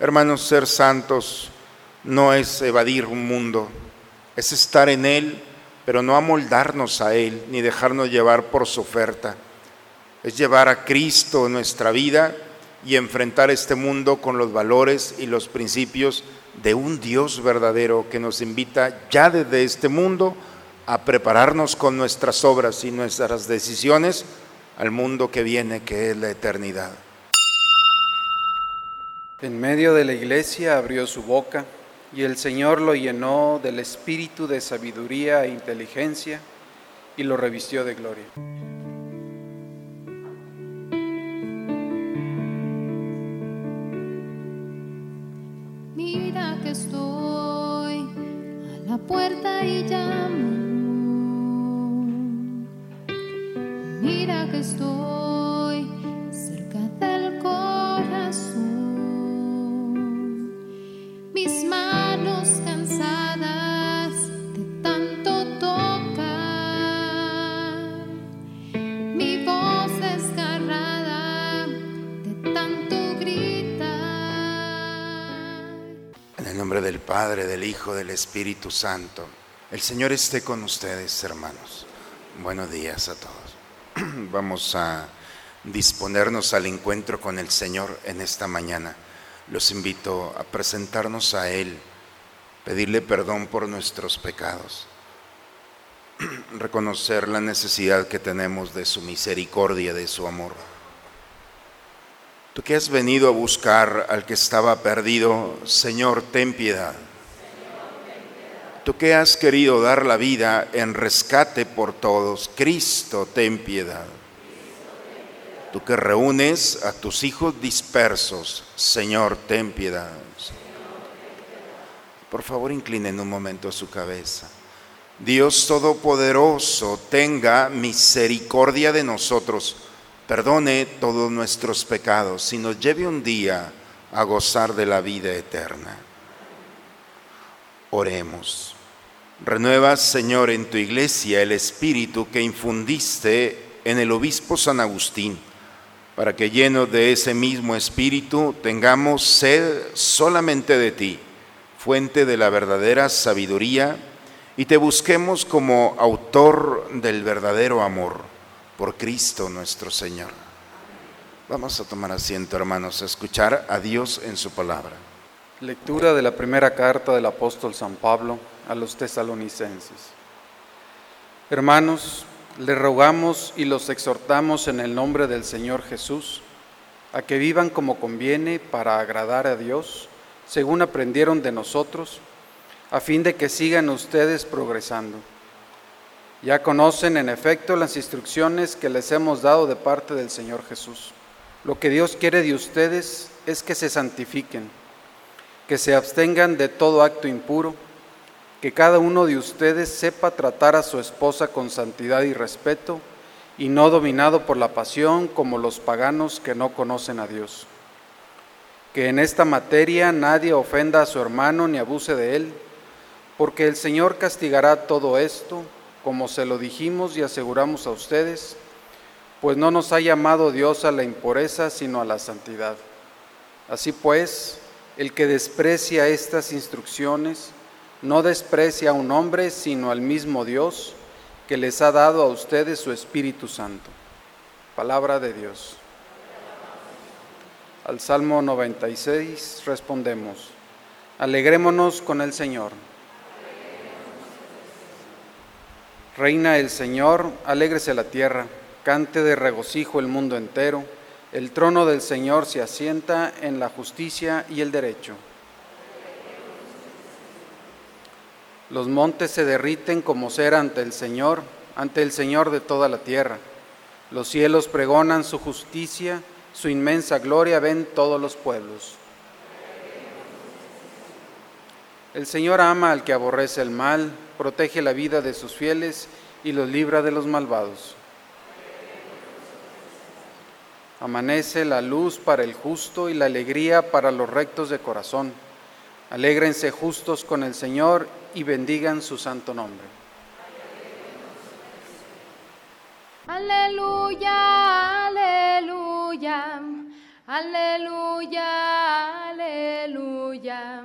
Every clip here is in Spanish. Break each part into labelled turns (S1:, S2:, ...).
S1: Hermanos, ser santos no es evadir un mundo, es estar en Él, pero no amoldarnos a Él, ni dejarnos llevar por su oferta. Es llevar a Cristo en nuestra vida y enfrentar este mundo con los valores y los principios de un Dios verdadero que nos invita ya desde este mundo a prepararnos con nuestras obras y nuestras decisiones al mundo que viene, que es la eternidad.
S2: En medio de la iglesia abrió su boca y el Señor lo llenó del espíritu de sabiduría e inteligencia y lo revistió de gloria.
S3: Mira que estoy a la puerta y llamo. Mira que estoy Mis manos cansadas de tanto tocar. Mi voz desgarrada de tanto gritar.
S1: En el nombre del Padre, del Hijo, del Espíritu Santo. El Señor esté con ustedes, hermanos. Buenos días a todos. Vamos a disponernos al encuentro con el Señor en esta mañana. Los invito a presentarnos a Él, pedirle perdón por nuestros pecados, reconocer la necesidad que tenemos de su misericordia, de su amor. Tú que has venido a buscar al que estaba perdido, Señor, ten piedad. Tú que has querido dar la vida en rescate por todos, Cristo, ten piedad. Tú que reúnes a tus hijos dispersos, Señor, ten piedad. Por favor, inclinen un momento su cabeza. Dios Todopoderoso, tenga misericordia de nosotros, perdone todos nuestros pecados y nos lleve un día a gozar de la vida eterna. Oremos. Renueva, Señor, en tu iglesia el espíritu que infundiste en el obispo San Agustín, para que llenos de ese mismo espíritu tengamos sed solamente de ti, fuente de la verdadera sabiduría, y te busquemos como autor del verdadero amor, por Cristo nuestro Señor. Vamos a tomar asiento, hermanos, a escuchar a Dios en su palabra.
S2: Lectura de la primera carta del apóstol San Pablo a los tesalonicenses. Hermanos, les rogamos y los exhortamos en el nombre del Señor Jesús a que vivan como conviene para agradar a Dios, según aprendieron de nosotros, a fin de que sigan ustedes progresando. Ya conocen en efecto las instrucciones que les hemos dado de parte del Señor Jesús. Lo que Dios quiere de ustedes es que se santifiquen, que se abstengan de todo acto impuro, que cada uno de ustedes sepa tratar a su esposa con santidad y respeto, y no dominado por la pasión como los paganos que no conocen a Dios. Que en esta materia nadie ofenda a su hermano ni abuse de él, porque el Señor castigará todo esto, como se lo dijimos y aseguramos a ustedes, pues no nos ha llamado Dios a la impureza, sino a la santidad. Así pues, el que desprecia estas instrucciones, no desprecia a un hombre, sino al mismo Dios, que les ha dado a ustedes su Espíritu Santo. Palabra de Dios. Al Salmo 96 respondemos, alegrémonos con el Señor. Reina el Señor, alégrese la tierra, cante de regocijo el mundo entero, el trono del Señor se asienta en la justicia y el derecho. Los montes se derriten como cera ante el Señor, ante el Señor de toda la tierra. Los cielos pregonan su justicia, su inmensa gloria ven todos los pueblos. El Señor ama al que aborrece el mal, protege la vida de sus fieles y los libra de los malvados. Amanece la luz para el justo y la alegría para los rectos de corazón. Alégrense justos con el Señor y bendigan su santo nombre.
S3: Aleluya, aleluya, aleluya, aleluya.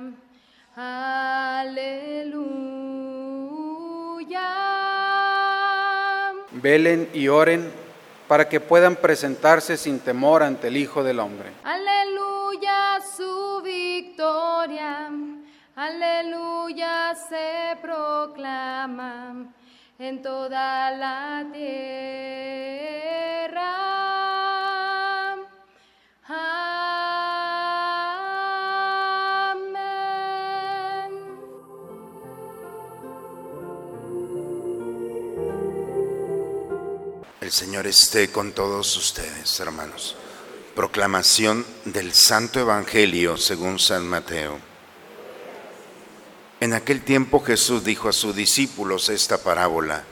S3: aleluya.
S2: Velen y oren para que puedan presentarse sin temor ante el Hijo del Hombre.
S3: Aleluya su victoria, aleluya se proclama en toda la tierra. Amén.
S1: El Señor esté con todos ustedes, hermanos. Proclamación del Santo Evangelio según San Mateo. En aquel tiempo Jesús dijo a sus discípulos esta parábola.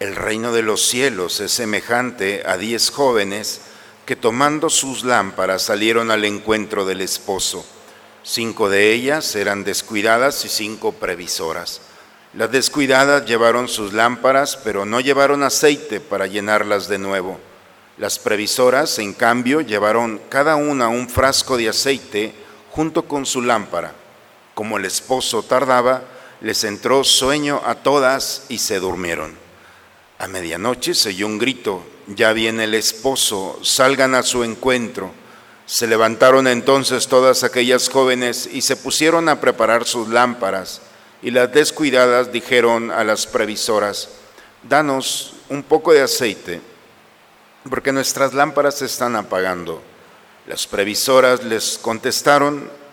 S1: El reino de los cielos es semejante a diez jóvenes que tomando sus lámparas salieron al encuentro del esposo. Cinco de ellas eran descuidadas y cinco previsoras. Las descuidadas llevaron sus lámparas, pero no llevaron aceite para llenarlas de nuevo. Las previsoras, en cambio, llevaron cada una un frasco de aceite junto con su lámpara. Como el esposo tardaba, les entró sueño a todas y se durmieron. A medianoche se oyó un grito, ya viene el esposo, salgan a su encuentro. Se levantaron entonces todas aquellas jóvenes y se pusieron a preparar sus lámparas. Y las descuidadas dijeron a las previsoras, danos un poco de aceite, porque nuestras lámparas se están apagando. Las previsoras les contestaron,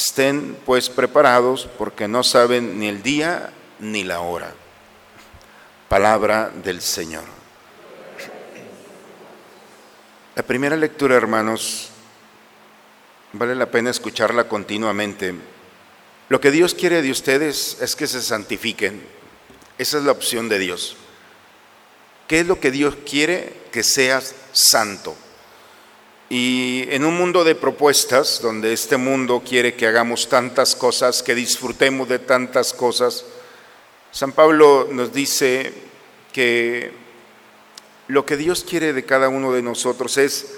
S1: Estén pues preparados porque no saben ni el día ni la hora. Palabra del Señor. La primera lectura, hermanos, vale la pena escucharla continuamente. Lo que Dios quiere de ustedes es que se santifiquen. Esa es la opción de Dios. ¿Qué es lo que Dios quiere? Que seas santo. Y en un mundo de propuestas, donde este mundo quiere que hagamos tantas cosas, que disfrutemos de tantas cosas, San Pablo nos dice que lo que Dios quiere de cada uno de nosotros es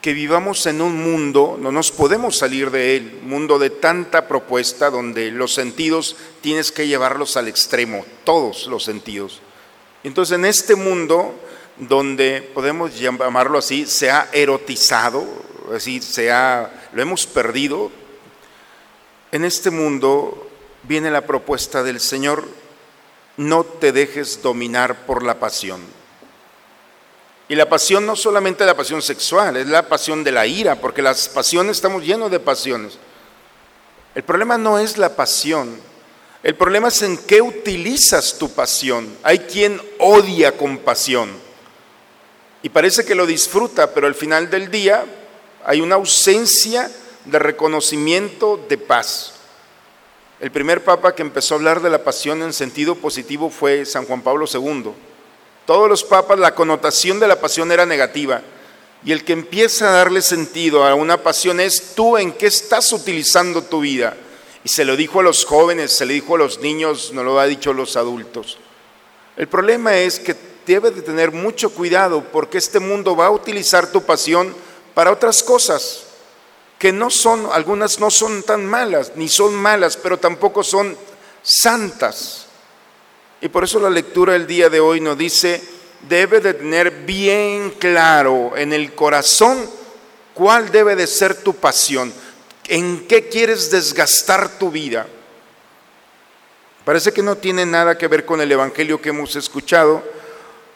S1: que vivamos en un mundo, no nos podemos salir de él, mundo de tanta propuesta donde los sentidos tienes que llevarlos al extremo, todos los sentidos. Entonces en este mundo donde podemos llamarlo así, se ha erotizado, decir, se ha, lo hemos perdido, en este mundo viene la propuesta del Señor, no te dejes dominar por la pasión. Y la pasión no solamente la pasión sexual, es la pasión de la ira, porque las pasiones estamos llenos de pasiones. El problema no es la pasión, el problema es en qué utilizas tu pasión. Hay quien odia con pasión y parece que lo disfruta, pero al final del día hay una ausencia de reconocimiento de paz. El primer papa que empezó a hablar de la pasión en sentido positivo fue San Juan Pablo II. Todos los papas la connotación de la pasión era negativa. Y el que empieza a darle sentido a una pasión es tú en qué estás utilizando tu vida. Y se lo dijo a los jóvenes, se le dijo a los niños, no lo ha dicho a los adultos. El problema es que debes de tener mucho cuidado porque este mundo va a utilizar tu pasión para otras cosas que no son, algunas no son tan malas, ni son malas, pero tampoco son santas. Y por eso la lectura del día de hoy nos dice, debe de tener bien claro en el corazón cuál debe de ser tu pasión, en qué quieres desgastar tu vida. Parece que no tiene nada que ver con el Evangelio que hemos escuchado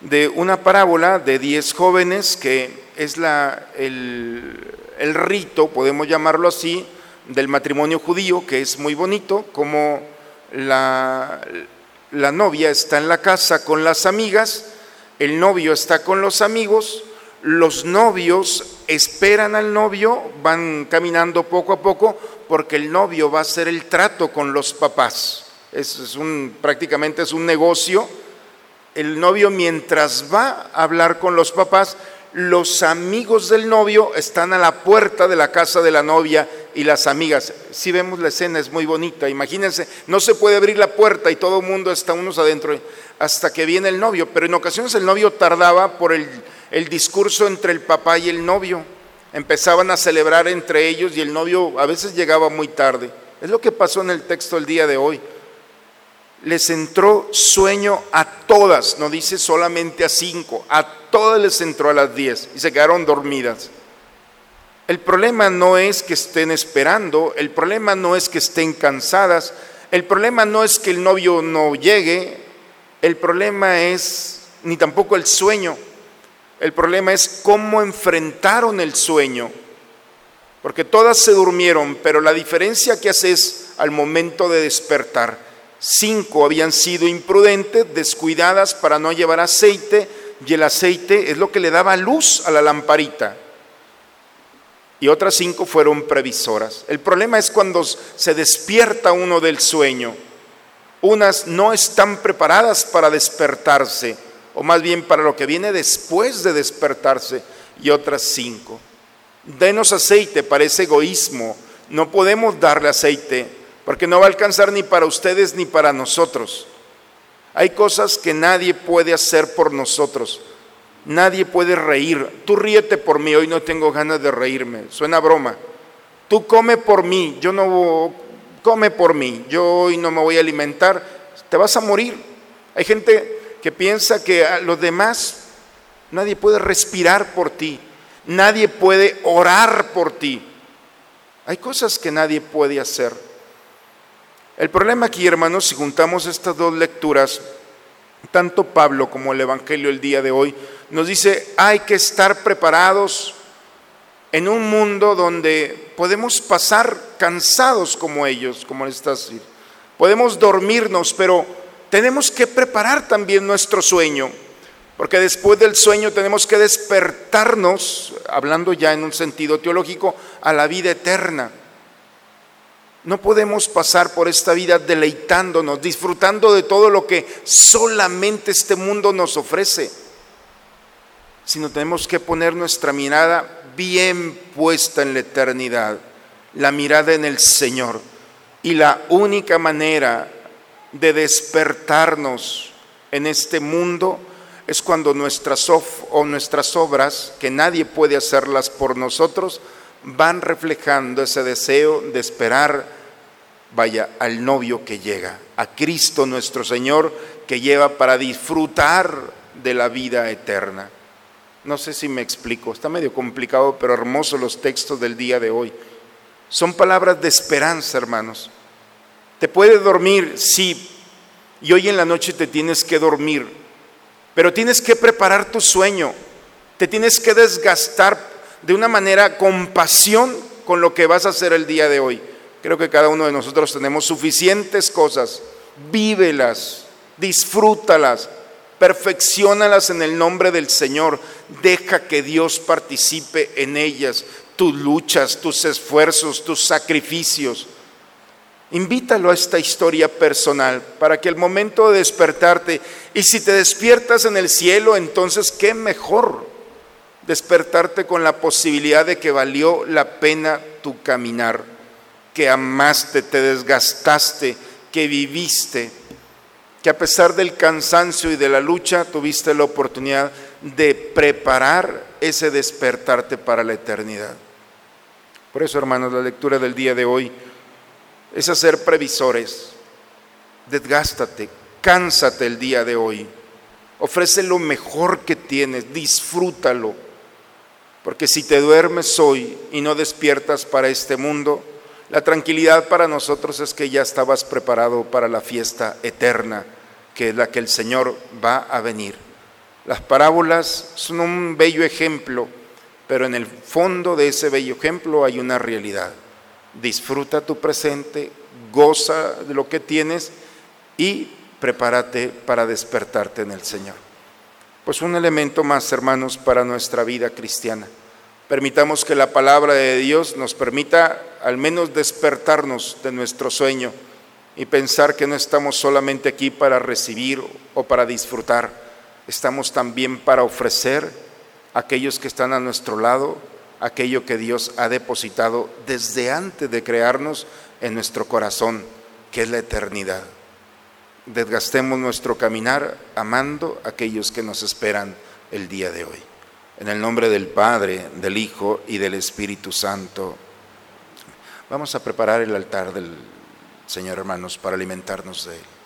S1: de una parábola de diez jóvenes que es la, el, el rito, podemos llamarlo así, del matrimonio judío, que es muy bonito, como la, la novia está en la casa con las amigas, el novio está con los amigos, los novios esperan al novio, van caminando poco a poco, porque el novio va a hacer el trato con los papás. Es, un, prácticamente es un negocio. El novio mientras va a hablar con los papás, los amigos del novio están a la puerta de la casa de la novia y las amigas. Si vemos la escena, es muy bonita. Imagínense, no se puede abrir la puerta y todo el mundo está unos adentro hasta que viene el novio, pero en ocasiones el novio tardaba por el, el discurso entre el papá y el novio. Empezaban a celebrar entre ellos y el novio a veces llegaba muy tarde. Es lo que pasó en el texto el día de hoy. Les entró sueño a todas, no dice solamente a cinco, a todas les entró a las diez y se quedaron dormidas. El problema no es que estén esperando, el problema no es que estén cansadas, el problema no es que el novio no llegue, el problema es ni tampoco el sueño, el problema es cómo enfrentaron el sueño, porque todas se durmieron, pero la diferencia que hace es al momento de despertar. Cinco habían sido imprudentes, descuidadas para no llevar aceite, y el aceite es lo que le daba luz a la lamparita y otras cinco fueron previsoras. El problema es cuando se despierta uno del sueño. Unas no están preparadas para despertarse, o más bien para lo que viene después de despertarse, y otras cinco. Denos aceite, parece egoísmo. No podemos darle aceite, porque no va a alcanzar ni para ustedes ni para nosotros. Hay cosas que nadie puede hacer por nosotros. Nadie puede reír. Tú ríete por mí, hoy no tengo ganas de reírme. Suena broma. Tú come por mí, yo no come por mí. Yo hoy no me voy a alimentar. Te vas a morir. Hay gente que piensa que a los demás nadie puede respirar por ti. Nadie puede orar por ti. Hay cosas que nadie puede hacer. El problema aquí, hermanos, si juntamos estas dos lecturas, tanto Pablo como el Evangelio el día de hoy, nos dice, hay que estar preparados en un mundo donde podemos pasar cansados como ellos, como estas. Podemos dormirnos, pero tenemos que preparar también nuestro sueño, porque después del sueño tenemos que despertarnos, hablando ya en un sentido teológico, a la vida eterna. No podemos pasar por esta vida deleitándonos, disfrutando de todo lo que solamente este mundo nos ofrece sino tenemos que poner nuestra mirada bien puesta en la eternidad, la mirada en el Señor. Y la única manera de despertarnos en este mundo es cuando nuestras, o nuestras obras, que nadie puede hacerlas por nosotros, van reflejando ese deseo de esperar, vaya, al novio que llega, a Cristo nuestro Señor, que lleva para disfrutar de la vida eterna. No sé si me explico, está medio complicado, pero hermoso los textos del día de hoy. Son palabras de esperanza, hermanos. Te puedes dormir, sí, y hoy en la noche te tienes que dormir, pero tienes que preparar tu sueño, te tienes que desgastar de una manera con pasión con lo que vas a hacer el día de hoy. Creo que cada uno de nosotros tenemos suficientes cosas, vívelas, disfrútalas, perfeccionalas en el nombre del Señor, deja que Dios participe en ellas, tus luchas, tus esfuerzos, tus sacrificios. Invítalo a esta historia personal para que el momento de despertarte, y si te despiertas en el cielo, entonces qué mejor despertarte con la posibilidad de que valió la pena tu caminar, que amaste, te desgastaste, que viviste que a pesar del cansancio y de la lucha tuviste la oportunidad de preparar ese despertarte para la eternidad. Por eso, hermanos, la lectura del día de hoy es hacer previsores. Desgástate, cánsate el día de hoy. Ofrece lo mejor que tienes, disfrútalo. Porque si te duermes hoy y no despiertas para este mundo, la tranquilidad para nosotros es que ya estabas preparado para la fiesta eterna, que es la que el Señor va a venir. Las parábolas son un bello ejemplo, pero en el fondo de ese bello ejemplo hay una realidad. Disfruta tu presente, goza de lo que tienes y prepárate para despertarte en el Señor. Pues un elemento más, hermanos, para nuestra vida cristiana. Permitamos que la palabra de Dios nos permita al menos despertarnos de nuestro sueño y pensar que no estamos solamente aquí para recibir o para disfrutar, estamos también para ofrecer a aquellos que están a nuestro lado aquello que Dios ha depositado desde antes de crearnos en nuestro corazón, que es la eternidad. Desgastemos nuestro caminar amando a aquellos que nos esperan el día de hoy. En el nombre del Padre, del Hijo y del Espíritu Santo. Vamos a preparar el altar del Señor, hermanos, para alimentarnos de Él.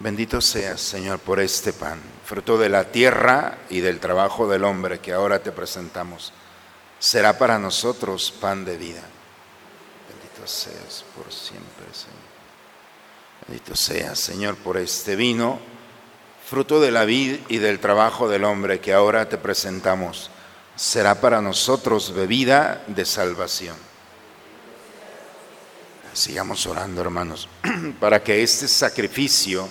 S3: Bendito
S1: seas, Señor, por este pan, fruto de la tierra y del trabajo del hombre que ahora te presentamos. Será para nosotros pan de vida. Bendito seas por siempre, Señor. Bendito seas, Señor, por este vino, fruto de la vid y del trabajo del hombre que ahora te presentamos. Será para nosotros bebida de salvación. Sigamos orando, hermanos, para que este sacrificio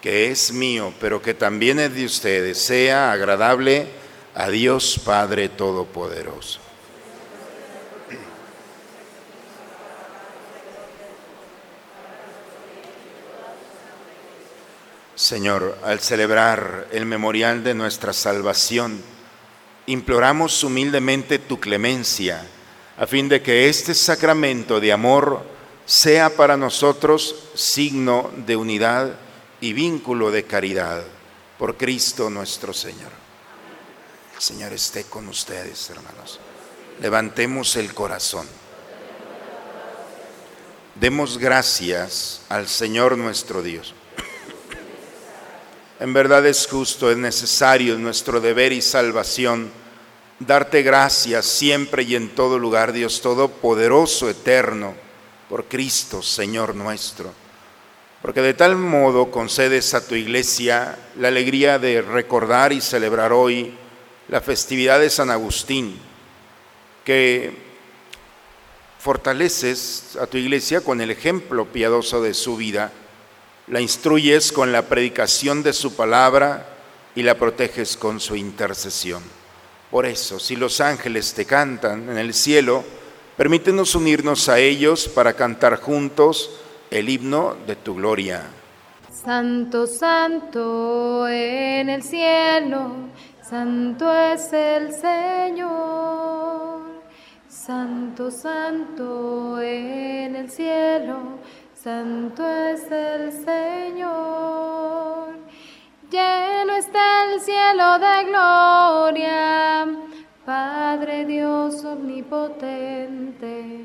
S1: que es mío, pero que también es de ustedes, sea agradable a Dios Padre Todopoderoso. Señor, al celebrar el memorial de nuestra salvación, imploramos humildemente tu clemencia, a fin de que este sacramento de amor sea para nosotros signo de unidad y vínculo de caridad por Cristo nuestro Señor. El Señor esté con ustedes, hermanos. Levantemos el corazón. Demos gracias al Señor nuestro Dios. En verdad es justo, es necesario, es nuestro deber y salvación darte gracias siempre y en todo lugar, Dios Todopoderoso, eterno, por Cristo, Señor nuestro. Porque de tal modo concedes a tu iglesia la alegría de recordar y celebrar hoy la festividad de San Agustín, que fortaleces a tu iglesia con el ejemplo piadoso de su vida, la instruyes con la predicación de su palabra y la proteges con su intercesión. Por eso, si los ángeles te cantan en el cielo, permítenos unirnos a ellos para cantar juntos el himno de tu gloria.
S3: Santo, santo en el cielo, santo es el Señor. Santo, santo en el cielo, santo es el Señor. Lleno está el cielo de gloria, Padre Dios omnipotente,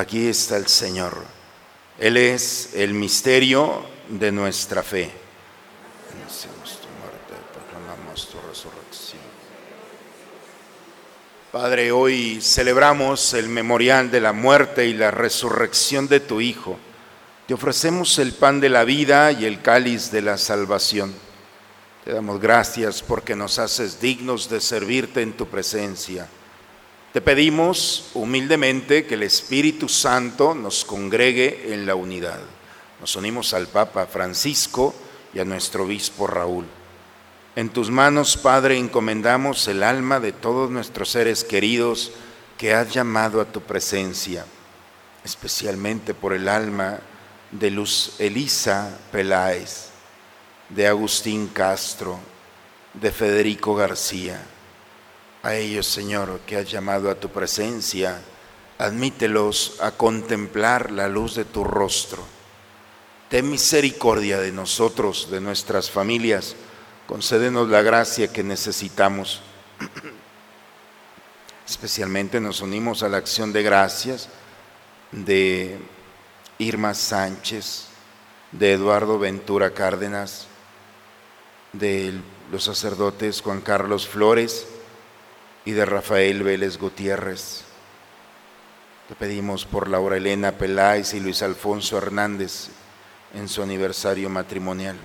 S1: Aquí está el Señor. Él es el misterio de nuestra fe. Padre, hoy celebramos el memorial de la muerte y la resurrección de tu Hijo. Te ofrecemos el pan de la vida y el cáliz de la salvación. Te damos gracias porque nos haces dignos de servirte en tu presencia. Te pedimos humildemente que el Espíritu Santo nos congregue en la unidad. Nos unimos al Papa Francisco y a nuestro obispo Raúl. En tus manos, Padre, encomendamos el alma de todos nuestros seres queridos que has llamado a tu presencia, especialmente por el alma de Luz Elisa Peláez, de Agustín Castro, de Federico García a ellos, Señor, que has llamado a tu presencia, admítelos a contemplar la luz de tu rostro. Ten misericordia de nosotros, de nuestras familias, concédenos la gracia que necesitamos. Especialmente nos unimos a la acción de gracias de Irma Sánchez, de Eduardo Ventura Cárdenas, de los sacerdotes Juan Carlos Flores, y de Rafael Vélez Gutiérrez. Te pedimos por Laura Elena Peláez y Luis Alfonso Hernández en su aniversario matrimonial.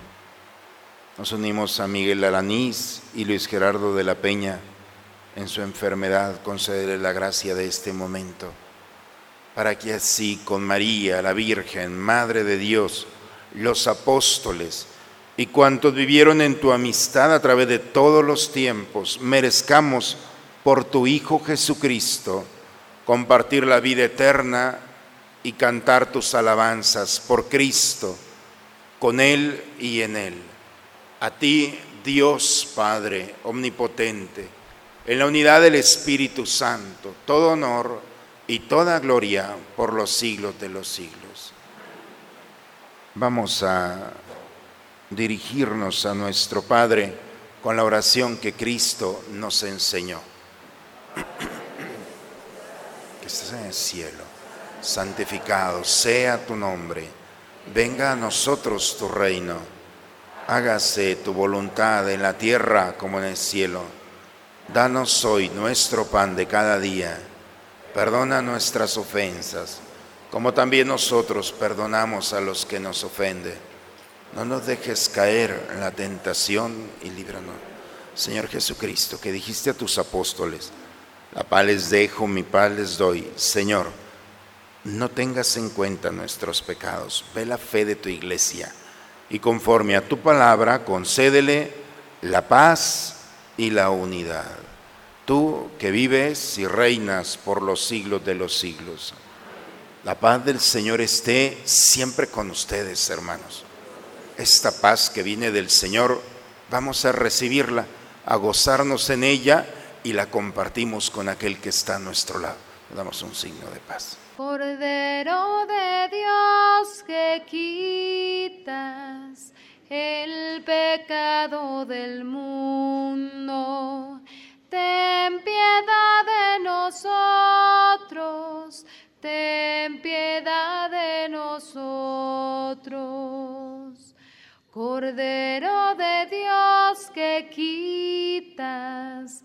S1: Nos unimos a Miguel Alanís y Luis Gerardo de la Peña en su enfermedad. Concederle la gracia de este momento, para que así con María, la Virgen, Madre de Dios, los apóstoles y cuantos vivieron en tu amistad a través de todos los tiempos, merezcamos por tu Hijo Jesucristo, compartir la vida eterna y cantar tus alabanzas por Cristo, con Él y en Él. A ti, Dios Padre Omnipotente, en la unidad del Espíritu Santo, todo honor y toda gloria por los siglos de los siglos. Vamos a dirigirnos a nuestro Padre con la oración que Cristo nos enseñó que estés en el cielo, santificado sea tu nombre, venga a nosotros tu reino, hágase tu voluntad en la tierra como en el cielo. Danos hoy nuestro pan de cada día. Perdona nuestras ofensas, como también nosotros perdonamos a los que nos ofenden. No nos dejes caer en la tentación y líbranos. Señor Jesucristo, que dijiste a tus apóstoles, la paz les dejo, mi paz les doy. Señor, no tengas en cuenta nuestros pecados. Ve la fe de tu iglesia y conforme a tu palabra, concédele la paz y la unidad. Tú que vives y reinas por los siglos de los siglos. La paz del Señor esté siempre con ustedes, hermanos. Esta paz que viene del Señor, vamos a recibirla, a gozarnos en ella y la compartimos con aquel que está a nuestro lado. Damos un signo de paz.
S3: Cordero de Dios que quitas el pecado del mundo, ten piedad de nosotros, ten piedad de nosotros. Cordero de Dios que quitas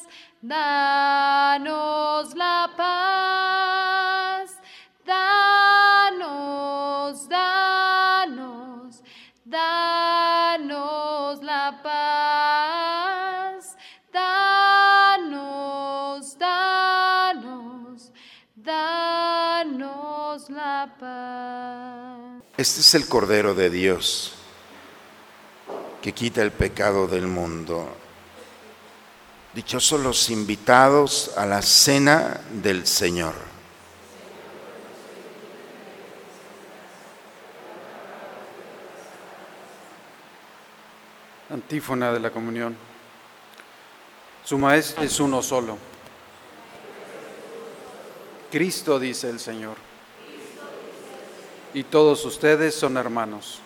S3: danos la paz, danos, danos, danos la paz, danos, danos, danos la paz.
S1: Este es el Cordero de Dios que quita el pecado del mundo. Dichosos los invitados a la cena del Señor.
S2: Antífona de la comunión. Su maestro es uno solo. Cristo dice el Señor. Y todos ustedes son hermanos.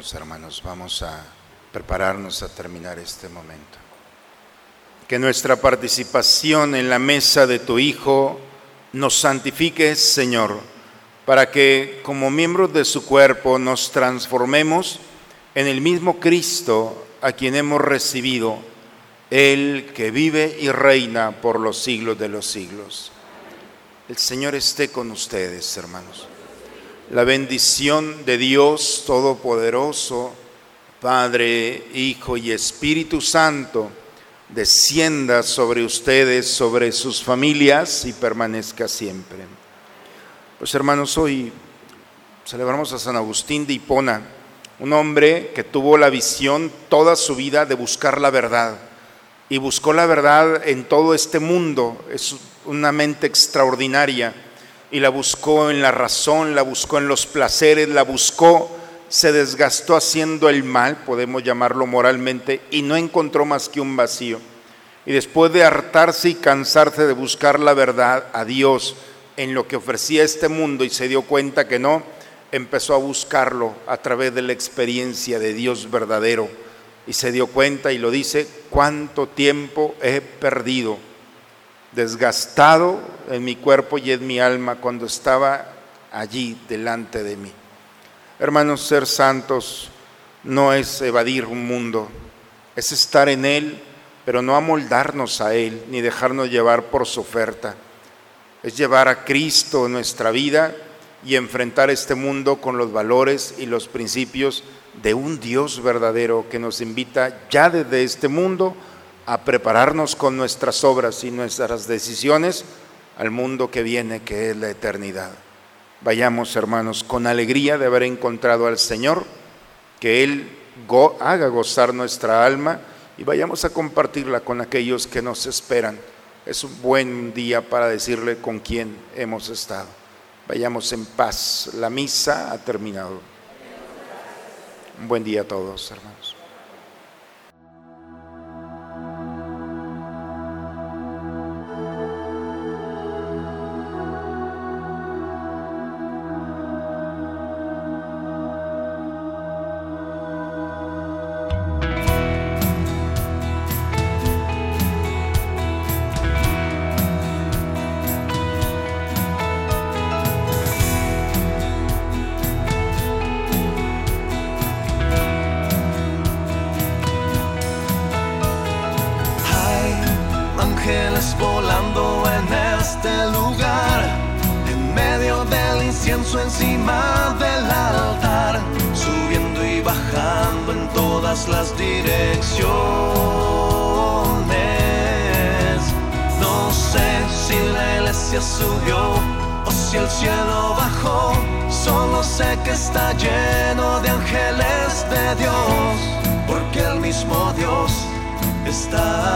S1: Hermanos, vamos a prepararnos a terminar este momento. Que nuestra participación en la mesa de tu Hijo nos santifique, Señor, para que como miembros de su cuerpo nos transformemos en el mismo Cristo a quien hemos recibido, el que vive y reina por los siglos de los siglos. El Señor esté con ustedes, hermanos. La bendición de Dios Todopoderoso, Padre, Hijo y Espíritu Santo, descienda sobre ustedes, sobre sus familias y permanezca siempre. Pues hermanos, hoy celebramos a San Agustín de Hipona, un hombre que tuvo la visión toda su vida de buscar la verdad y buscó la verdad en todo este mundo. Es una mente extraordinaria y la buscó en la razón, la buscó en los placeres, la buscó, se desgastó haciendo el mal, podemos llamarlo moralmente, y no encontró más que un vacío. Y después de hartarse y cansarse de buscar la verdad a Dios en lo que ofrecía este mundo y se dio cuenta que no, empezó a buscarlo a través de la experiencia de Dios verdadero y se dio cuenta y lo dice, cuánto tiempo he perdido, desgastado en mi cuerpo y en mi alma cuando estaba allí delante de mí. Hermanos, ser santos no es evadir un mundo, es estar en Él, pero no amoldarnos a Él ni dejarnos llevar por su oferta. Es llevar a Cristo en nuestra vida y enfrentar este mundo con los valores y los principios de un Dios verdadero que nos invita ya desde este mundo a prepararnos con nuestras obras y nuestras decisiones al mundo que viene, que es la eternidad. Vayamos, hermanos, con alegría de haber encontrado al Señor, que Él go haga gozar nuestra alma y vayamos a compartirla con aquellos que nos esperan. Es un buen día para decirle con quién hemos estado. Vayamos en paz. La misa ha terminado. Un buen día a todos, hermanos.
S4: Está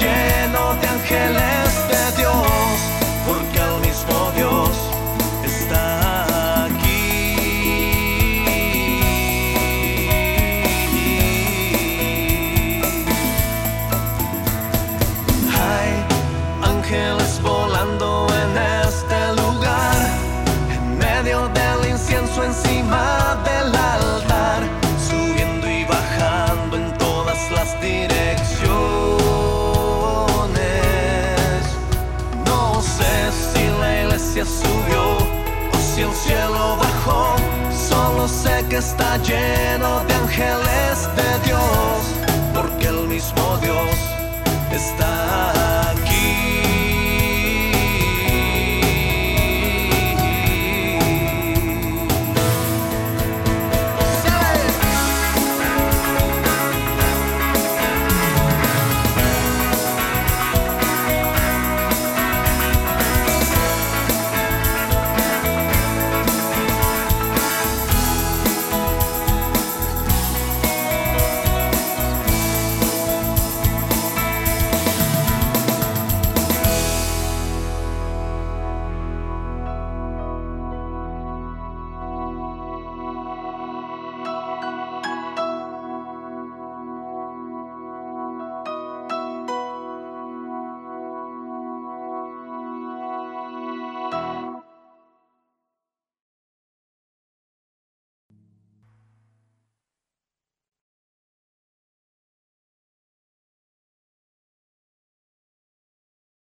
S4: que solo sé que está lleno de ángeles de Dios, porque el mismo Dios está